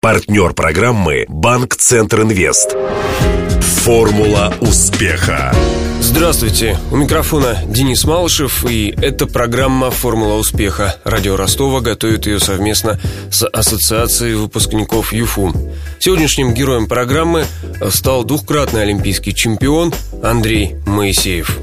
Партнер программы «Банк Центр Инвест». Формула успеха. Здравствуйте, у микрофона Денис Малышев, и это программа «Формула успеха». Радио Ростова готовит ее совместно с Ассоциацией выпускников ЮФУ. Сегодняшним героем программы стал двухкратный олимпийский чемпион Андрей Моисеев.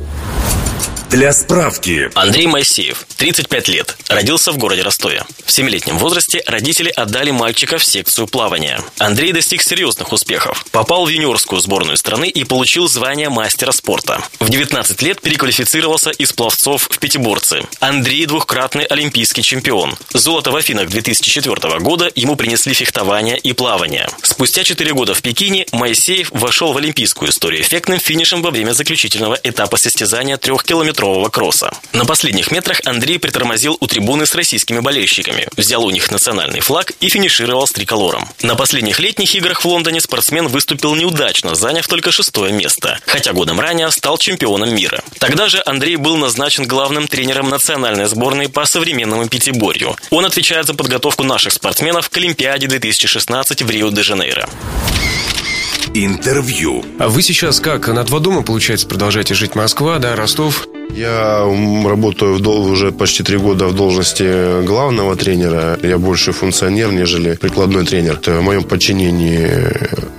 Для справки. Андрей Моисеев, 35 лет, родился в городе Ростове. В 7-летнем возрасте родители отдали мальчика в секцию плавания. Андрей достиг серьезных успехов. Попал в юниорскую сборную страны и получил звание мастера спорта. В 19 лет переквалифицировался из пловцов в пятиборцы. Андрей двухкратный олимпийский чемпион. Золото в Афинах 2004 года ему принесли фехтование и плавание. Спустя 4 года в Пекине Моисеев вошел в олимпийскую историю эффектным финишем во время заключительного этапа состязания трехкилометрового метрового кросса. На последних метрах Андрей притормозил у трибуны с российскими болельщиками, взял у них национальный флаг и финишировал с триколором. На последних летних играх в Лондоне спортсмен выступил неудачно, заняв только шестое место, хотя годом ранее стал чемпионом мира. Тогда же Андрей был назначен главным тренером национальной сборной по современному пятиборью. Он отвечает за подготовку наших спортсменов к Олимпиаде 2016 в Рио-де-Жанейро. Интервью. А вы сейчас как? На два дома, получается, продолжаете жить Москва, да, Ростов? Я работаю в, уже почти три года в должности главного тренера. Я больше функционер, нежели прикладной тренер. В моем подчинении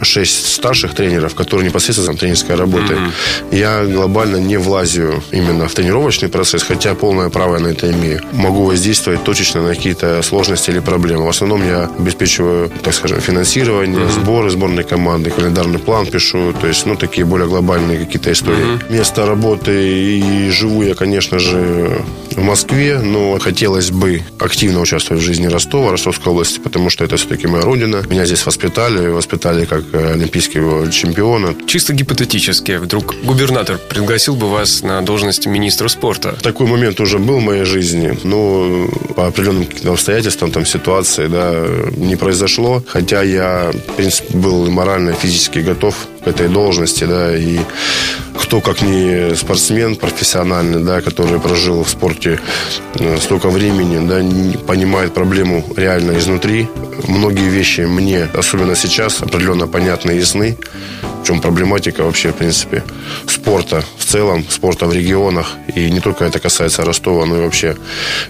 шесть старших тренеров, которые непосредственно тренерской работой. Mm-hmm. Я глобально не влазю именно в тренировочный процесс, хотя полное право на это имею. Могу воздействовать точечно на какие-то сложности или проблемы. В основном я обеспечиваю, так скажем, финансирование, mm-hmm. сборы сборной команды, календарный план пишу, то есть, ну, такие более глобальные какие-то истории. Mm-hmm. Место работы и живу я, конечно же, в Москве, но хотелось бы активно участвовать в жизни Ростова, Ростовской области, потому что это все-таки моя родина. Меня здесь воспитали, воспитали как олимпийского чемпиона. Чисто гипотетически, вдруг губернатор пригласил бы вас на должность министра спорта? Такой момент уже был в моей жизни, но по определенным обстоятельствам, там, ситуации, да, не произошло. Хотя я, в принципе, был морально и физически готов к этой должности, да, и кто, как не спортсмен профессиональный, да, который прожил в спорте э, столько времени, да, понимает проблему реально изнутри. Многие вещи мне, особенно сейчас, определенно понятны и ясны чем проблематика вообще, в принципе, спорта в целом, спорта в регионах. И не только это касается Ростова, но и вообще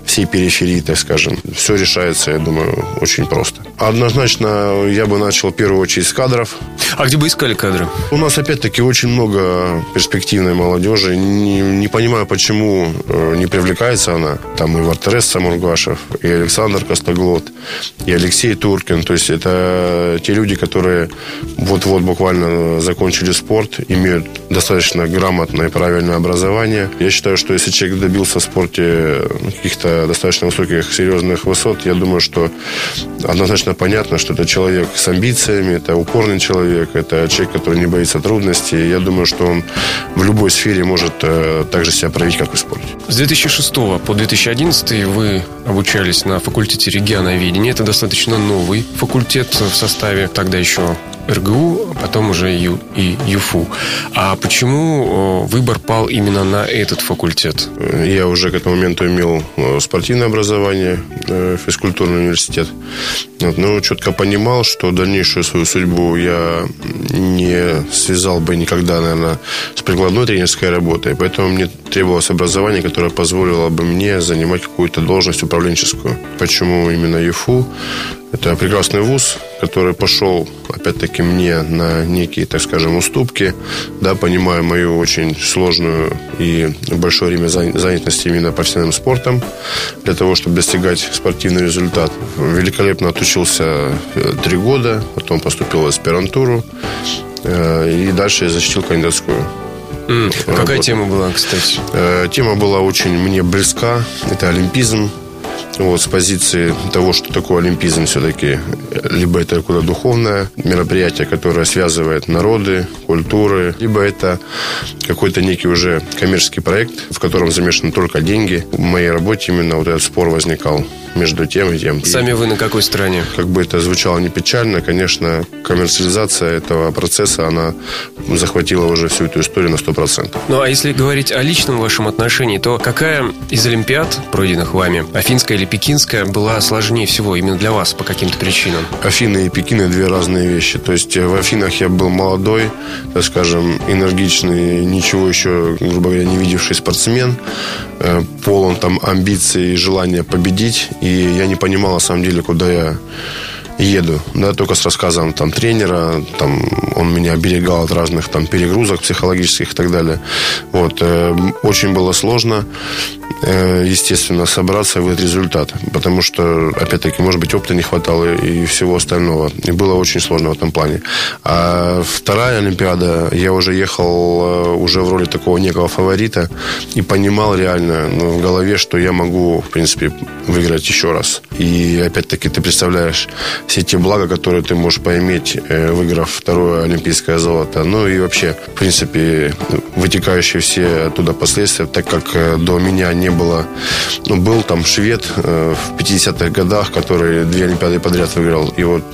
всей периферии, так скажем. Все решается, я думаю, очень просто. Однозначно, я бы начал в первую очередь с кадров. А где бы искали кадры? У нас, опять-таки, очень много перспективной молодежи. Не, не понимаю, почему э, не привлекается она. Там и Вартерес Самургашев, и Александр Костоглот, и Алексей Туркин. То есть это те люди, которые вот-вот буквально закончили спорт, имеют достаточно грамотное и правильное образование. Я считаю, что если человек добился в спорте каких-то достаточно высоких, серьезных высот, я думаю, что однозначно понятно, что это человек с амбициями, это упорный человек, это человек, который не боится трудностей. Я думаю, что он в любой сфере может э, также себя проявить, как и в спорте. С 2006 по 2011 вы обучались на факультете регионоведения. Это достаточно новый факультет в составе тогда еще РГУ, а потом уже Ю, и ЮФУ. А почему выбор пал именно на этот факультет? Я уже к этому моменту имел спортивное образование, э, физкультурный университет. Но четко понимал, что дальнейшую свою судьбу я не связал бы никогда, наверное, с прикладной тренерской работой. Поэтому мне требовалось образование, которое позволило бы мне занимать какую-то должность управленческую. Почему именно ЮФУ? Это прекрасный вуз, который пошел, опять-таки, мне на некие, так скажем, уступки, да, понимая мою очень сложную и большое время занятости именно профессиональным спортом, для того, чтобы достигать спортивный результат. Великолепно отучился э, три года, потом поступил в аспирантуру, э, и дальше я защитил кандидатскую Mm. А какая тема была, кстати? Э, тема была очень мне близка. Это олимпизм. Вот, с позиции того, что такое олимпизм все-таки, либо это куда духовное мероприятие, которое связывает народы, культуры, либо это какой-то некий уже коммерческий проект, в котором замешаны только деньги. В моей работе именно вот этот спор возникал между тем и тем. Сами вы на какой стороне? Как бы это звучало не печально, конечно, коммерциализация этого процесса, она захватила уже всю эту историю на 100%. Ну, а если говорить о личном вашем отношении, то какая из Олимпиад, пройденных вами, Афинская или Пекинская, была сложнее всего именно для вас по каким-то причинам? Афины и Пекины – две разные вещи. То есть э, в Афинах я был молодой, так скажем, энергичный, ничего еще, грубо говоря, не видевший спортсмен, э, полон там амбиций и желания победить. И я не понимал, на самом деле, куда я еду, да, только с рассказом там тренера, там он меня оберегал от разных там перегрузок психологических и так далее. Вот, э, очень было сложно, естественно, собраться и выдать результат, потому что, опять-таки, может быть, опыта не хватало и всего остального, и было очень сложно в этом плане. А вторая Олимпиада, я уже ехал э, уже в роли такого некого фаворита и понимал реально ну, в голове, что я могу, в принципе, выиграть еще раз. И, опять-таки, ты представляешь все те блага, которые ты можешь поиметь, э, выиграв второе олимпийское золото. Ну и вообще, в принципе, вытекающие все оттуда последствия, так как э, до меня не было... Ну, был там швед э, в 50-х годах, который две Олимпиады подряд выиграл. И вот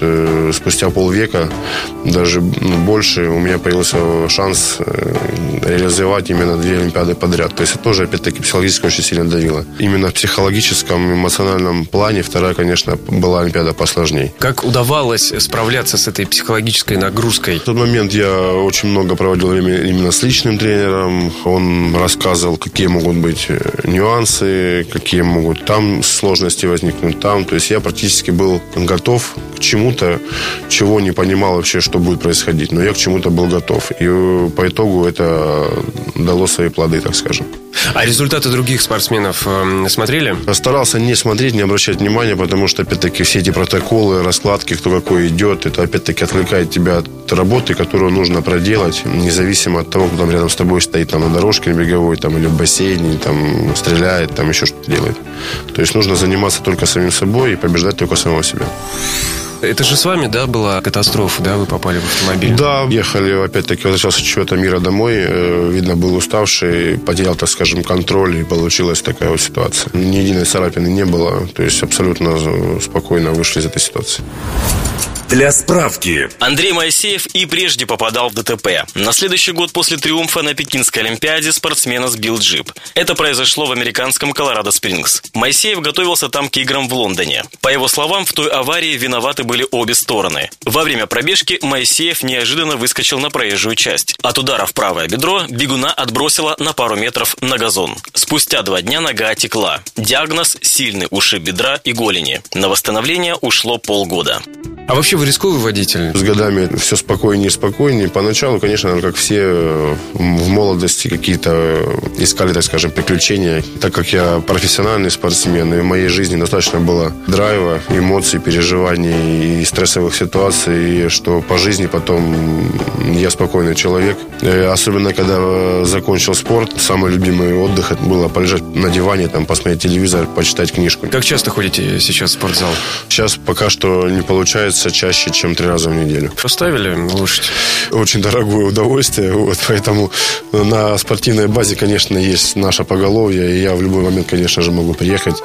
спустя полвека, даже ну, больше, у меня появился шанс реализовать именно две Олимпиады подряд. То есть это тоже, опять-таки, психологически очень сильно давило. Именно в психологическом, эмоциональном плане вторая, конечно, была Олимпиада посложнее. Как удавалось справляться с этой психологической нагрузкой? В тот момент я очень много проводил время именно с личным тренером. Он рассказывал, какие могут быть э, нюансы, какие могут там сложности возникнуть там. То есть я практически был готов к чему-то, чего не понимал вообще, что будет происходить. Но я к чему-то был готов. И э, по итогу это дало свои плоды, так скажем. А результаты других спортсменов э, смотрели? Старался не смотреть, не обращать внимания, потому что, опять-таки, все эти протоколы, раскладки, кто какой идет, это, опять-таки, отвлекает тебя от работы, которую нужно проделать, независимо от того, кто там рядом с тобой стоит, там, на дорожке беговой, там, или в бассейне, там, стреляет, там, еще что-то делает. То есть нужно заниматься только самим собой и побеждать только самого себя. Это же с вами, да, была катастрофа, да, вы попали в автомобиль? Да, ехали, опять-таки, возвращался с чего-то мира домой, э, видно, был уставший, потерял, так скажем, контроль, и получилась такая вот ситуация. Ни единой царапины не было, то есть абсолютно спокойно вышли из этой ситуации. Для справки. Андрей Моисеев и прежде попадал в ДТП. На следующий год после триумфа на Пекинской Олимпиаде спортсмена сбил джип. Это произошло в американском Колорадо-Спрингс. Моисеев готовился там к играм в Лондоне. По его словам, в той аварии виноваты были обе стороны. Во время пробежки Моисеев неожиданно выскочил на проезжую часть. От удара в правое бедро бегуна отбросило на пару метров на газон. Спустя два дня нога отекла. Диагноз – сильный ушиб бедра и голени. На восстановление ушло полгода. А вообще вы рисковый водитель? С годами все спокойнее и спокойнее. Поначалу, конечно, как все в молодости какие-то искали, так скажем, приключения. Так как я профессиональный спортсмен, и в моей жизни достаточно было драйва, эмоций, переживаний и стрессовых ситуаций, что по жизни потом я спокойный человек. И особенно, когда закончил спорт, самый любимый отдых это было полежать на диване, там, посмотреть телевизор, почитать книжку. Как часто ходите сейчас в спортзал? Сейчас пока что не получается получается чаще, чем три раза в неделю. Поставили лошадь? Очень дорогое удовольствие, вот, поэтому на спортивной базе, конечно, есть наша поголовье, и я в любой момент, конечно же, могу приехать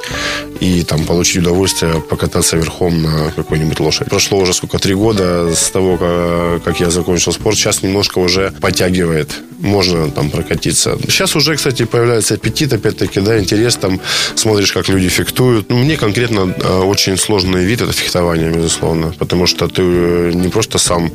и там получить удовольствие покататься верхом на какой-нибудь лошади. Прошло уже сколько, три года с того, как я закончил спорт, сейчас немножко уже подтягивает можно там прокатиться. Сейчас уже, кстати, появляется аппетит, опять-таки, да, интерес, там смотришь, как люди фехтуют. Ну, мне конкретно а, очень сложный вид это фехтование, безусловно, потому что ты э, не просто сам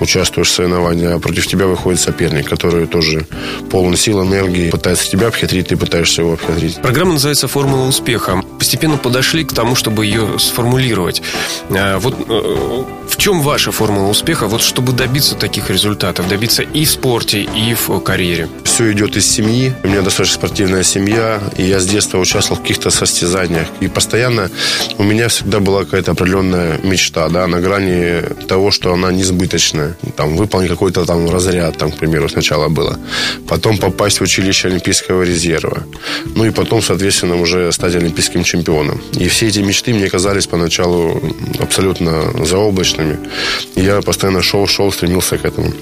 участвуешь в соревновании, а против тебя выходит соперник, который тоже полон сил, энергии, пытается тебя обхитрить, ты пытаешься его обхитрить. Программа называется «Формула успеха». Постепенно подошли к тому, чтобы ее сформулировать. А, вот э, чем ваша формула успеха, вот чтобы добиться таких результатов, добиться и в спорте, и в карьере? Все идет из семьи. У меня достаточно спортивная семья, и я с детства участвовал в каких-то состязаниях. И постоянно у меня всегда была какая-то определенная мечта, да, на грани того, что она несбыточная. Там, выполнить какой-то там разряд, там, к примеру, сначала было. Потом попасть в училище Олимпийского резерва. Ну и потом, соответственно, уже стать олимпийским чемпионом. И все эти мечты мне казались поначалу абсолютно заоблачными. Я постоянно шел, шел, стремился к этому.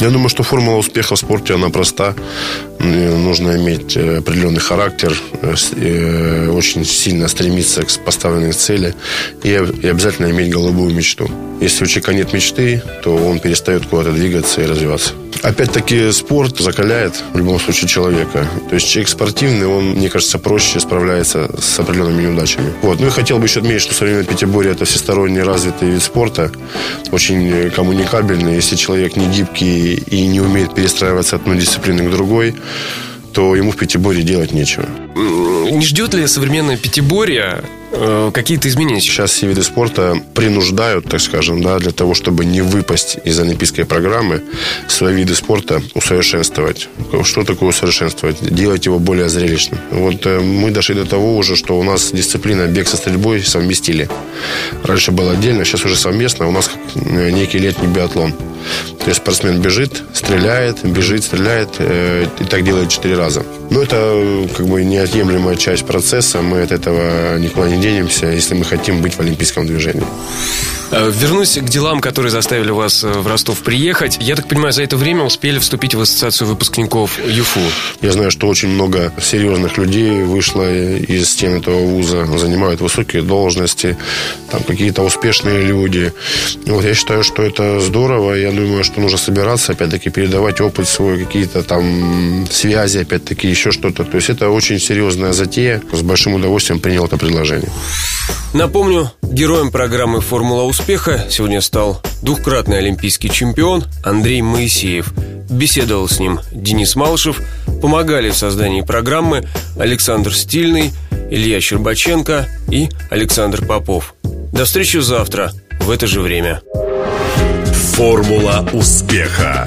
Я думаю, что формула успеха в спорте, она проста. Нужно иметь э, определенный характер, э, э, очень сильно стремиться к поставленной цели и обязательно иметь голубую мечту. Если у человека нет мечты, то он перестает куда-то двигаться и развиваться. Опять-таки спорт закаляет в любом случае человека. То есть человек спортивный, он, мне кажется, проще справляется с определенными неудачами. Вот. Ну и хотел бы еще отметить, что современное пятиборье это всесторонне развитый вид спорта, очень коммуникабельный. Если человек не гибкий и не умеет перестраиваться от одной дисциплины к другой, то ему в пятиборье делать нечего. Не ждет ли современное пятиборье Э, какие-то изменения? Сейчас все виды спорта принуждают, так скажем, да, для того, чтобы не выпасть из олимпийской программы, свои виды спорта усовершенствовать. Что такое усовершенствовать? Делать его более зрелищным. Вот э, мы дошли до того уже, что у нас дисциплина бег со стрельбой совместили. Раньше было отдельно, сейчас уже совместно. У нас э, некий летний биатлон. То есть спортсмен бежит, стреляет, бежит, стреляет и так делает четыре раза. Но это как бы неотъемлемая часть процесса. Мы от этого никуда не денемся, если мы хотим быть в олимпийском движении. Э, вернусь к делам, которые заставили вас э, в Ростов приехать. Я так понимаю, за это время успели вступить в ассоциацию выпускников ЮФУ. Я знаю, что очень много серьезных людей вышло из стен этого вуза, занимают высокие должности, там какие-то успешные люди. Вот я считаю, что это здорово. Я думаю, что нужно собираться, опять-таки, передавать опыт свой, какие-то там связи, опять-таки, еще что-то. То есть это очень серьезная затея. С большим удовольствием принял это предложение. Напомню, героем программы «Формула успеха» сегодня стал двукратный олимпийский чемпион Андрей Моисеев. Беседовал с ним Денис Малышев, помогали в создании программы Александр Стильный, Илья Щербаченко и Александр Попов. До встречи завтра в это же время. Формула успеха.